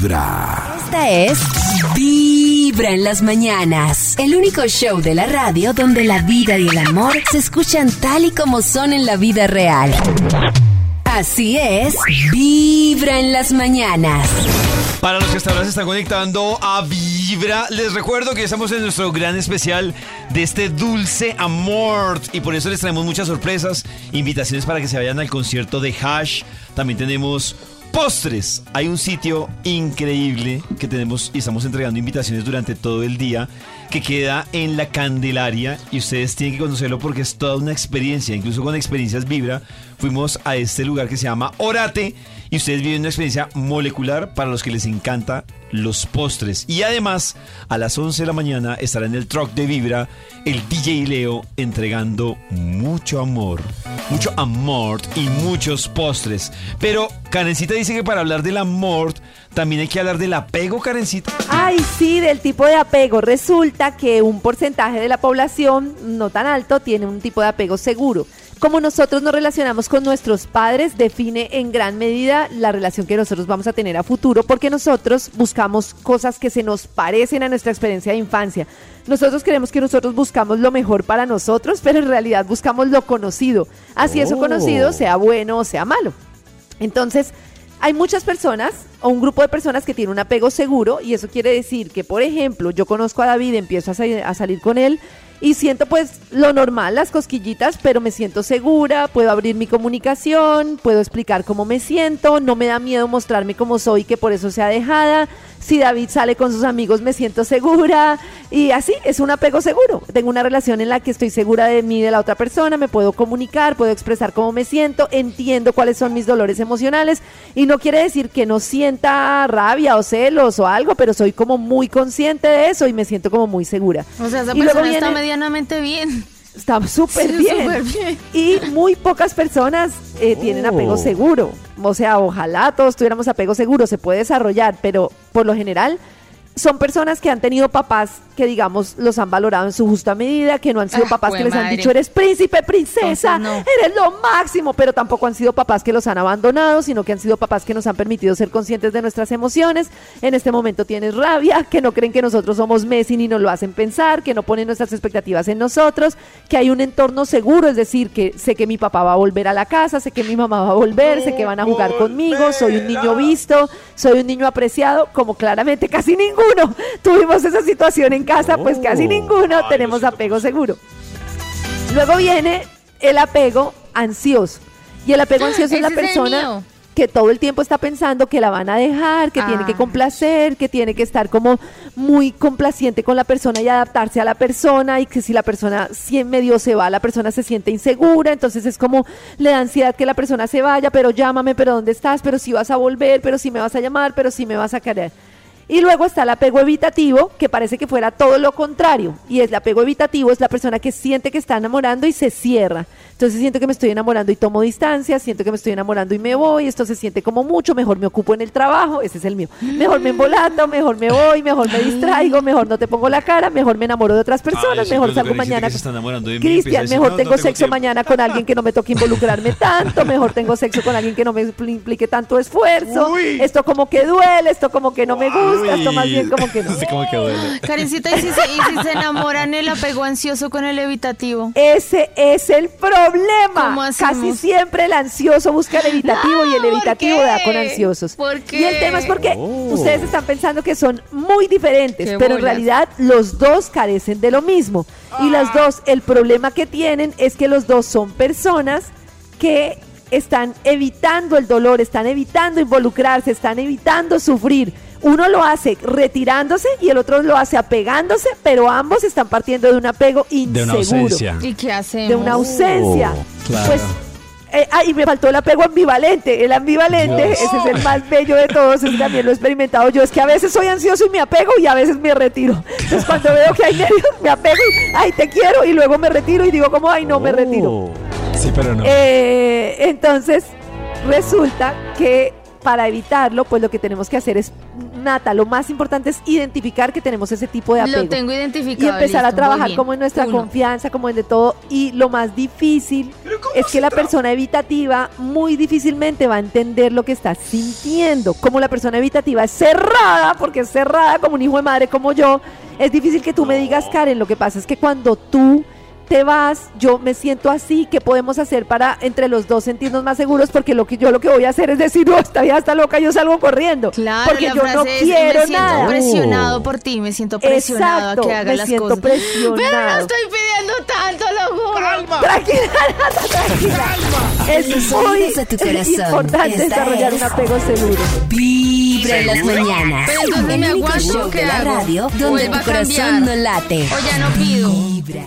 Vibra. Esta es Vibra en las mañanas. El único show de la radio donde la vida y el amor se escuchan tal y como son en la vida real. Así es, Vibra en las mañanas. Para los que hasta ahora se están conectando a Vibra, les recuerdo que estamos en nuestro gran especial de este dulce amor y por eso les traemos muchas sorpresas, invitaciones para que se vayan al concierto de Hash. También tenemos postres. Hay un sitio increíble que tenemos y estamos entregando invitaciones durante todo el día que queda en la Candelaria y ustedes tienen que conocerlo porque es toda una experiencia, incluso con experiencias Vibra. Fuimos a este lugar que se llama Orate y ustedes viven una experiencia molecular para los que les encanta los postres. Y además, a las 11 de la mañana estará en el truck de Vibra el DJ Leo entregando mucho amor, mucho amor y muchos postres. Pero Karencita dice que para hablar del amor también hay que hablar del apego, Karencita. Ay, sí, del tipo de apego. Resulta que un porcentaje de la población, no tan alto, tiene un tipo de apego seguro. Como nosotros nos relacionamos con nuestros padres define en gran medida la relación que nosotros vamos a tener a futuro, porque nosotros buscamos cosas que se nos parecen a nuestra experiencia de infancia. Nosotros creemos que nosotros buscamos lo mejor para nosotros, pero en realidad buscamos lo conocido. Así eso conocido sea bueno o sea malo. Entonces, hay muchas personas o un grupo de personas que tienen un apego seguro y eso quiere decir que, por ejemplo, yo conozco a David, empiezo a salir con él y siento pues lo normal, las cosquillitas, pero me siento segura, puedo abrir mi comunicación, puedo explicar cómo me siento, no me da miedo mostrarme como soy, que por eso sea dejada. Si David sale con sus amigos me siento segura y así es un apego seguro. Tengo una relación en la que estoy segura de mí de la otra persona, me puedo comunicar, puedo expresar cómo me siento, entiendo cuáles son mis dolores emocionales y no quiere decir que no sienta rabia o celos o algo, pero soy como muy consciente de eso y me siento como muy segura. O sea, esa Y luego persona está medianamente bien. Está súper Sí, bien. Y muy pocas personas eh, tienen apego seguro. O sea, ojalá todos tuviéramos apego seguro, se puede desarrollar, pero por lo general son personas que han tenido papás que, digamos, los han valorado en su justa medida, que no han sido Ah, papás que les han madre. dicho, eres príncipe, princesa, Entonces, no. eres lo máximo, pero tampoco han sido papás que los han abandonado, sino que han sido papás que nos han permitido ser conscientes de nuestras emociones. En este momento tienes rabia, que no creen que nosotros somos Messi ni nos lo hacen pensar, que no ponen nuestras expectativas en nosotros, que hay un entorno seguro, es decir, que sé que mi papá va a volver a la casa, sé que mi mamá va a volver, sé que van a jugar conmigo, soy un niño visto, soy un niño apreciado, como claramente casi ninguno tuvimos esa situación en casa, pues casi ninguno tenemos apego seguro. Luego viene el apego ansioso. Y el apego ansioso es la persona que todo el tiempo está pensando que la van a dejar, que tiene que Ah. complacer, que tiene que estar como muy complaciente con la persona y adaptarse a la persona y que si la persona si en medio se va, la persona se siente insegura, entonces es como le da ansiedad que la persona se vaya, pero llámame, pero ¿dónde estás? Pero si vas a volver, pero si me vas a llamar, pero si me vas a querer. Y luego está el apego evitativo, que parece que fuera todo lo contrario. Y es el apego evitativo, es la persona que siente que está enamorando y se cierra. Entonces siento que me estoy enamorando y tomo distancia, siento que me estoy enamorando y me voy, esto se siente como mucho, mejor me ocupo en el trabajo, ese es el mío. Mejor me embolato, mejor me voy, mejor me distraigo, mejor no te pongo la cara, mejor me enamoro de otras personas, mejor salgo mañana. Cristian, decir, mejor "No, no tengo tengo sexo tiempo". mañana con alguien que no me toque involucrarme tanto, mejor tengo sexo con alguien que no me impl- implique tanto esfuerzo, Uy. esto como que duele, esto como que no me gusta, esto más bien como que no. Sí, como que duele. Karencita, ¿y si, se, y si se enamoran el apego ansioso con el evitativo? Ese es el problema. Casi siempre el ansioso busca el evitativo y el ¿por evitativo da con ansiosos. ¿Por Y qué? el tema es porque Oh. ustedes están pensando que son muy diferentes, Qué pero en realidad los dos carecen de lo mismo. Y Ah. los dos, el problema que tienen es que los dos son personas que están evitando el dolor, están evitando involucrarse, están evitando sufrir. Uno lo hace retirándose y el otro lo hace apegándose, pero ambos están partiendo de un apego De una inseguro ausencia. ¿Y qué hacemos? de una ausencia. claro. Pues, eh, ah, y me faltó el apego ambivalente. El ambivalente, Dios. ese es el más bello de todos, ese también lo he experimentado yo. Es que a veces soy ansioso y me apego y a veces me retiro. Entonces cuando veo que hay nervios, me apego y, ay, te quiero, y luego me retiro y digo como, ay, no, me retiro. Oh. Sí, pero no. Eh, entonces, resulta que para evitarlo, pues lo que tenemos que hacer es, Nata, lo más importante es identificar que tenemos ese tipo de apego. Lo tengo identificado. y empezar a trabajar como en nuestra Uno. confianza, como en de todo. Y lo más difícil es que la persona evitativa muy difícilmente va a entender lo que está sintiendo. Como la persona evitativa es cerrada, porque es cerrada como un hijo de madre como yo, es difícil que tú me digas, Karen, lo que pasa es que cuando tú te vas, yo me siento así, ¿qué podemos hacer para entre los dos sentirnos más seguros? Porque lo que yo lo que voy a hacer es decir, no, esta vida está loca, yo salgo corriendo. Claro, porque la yo frase no es, quiero me siento nada. presionado por ti, me siento presionado Exacto, a que haga me las siento cosas. presionado. Pero no estoy pidiendo tanto, lo juro. Tranquila, Nata, tranquila. Es Los muy oídos de tu corazón. importante Esta desarrollar es- un apego seguro. Vibra en las mañanas. Pero entonces El me único aguanto, show ¿qué de la hago? radio ¿O donde tu cambiar? corazón no late. O ya no pido. Vibra.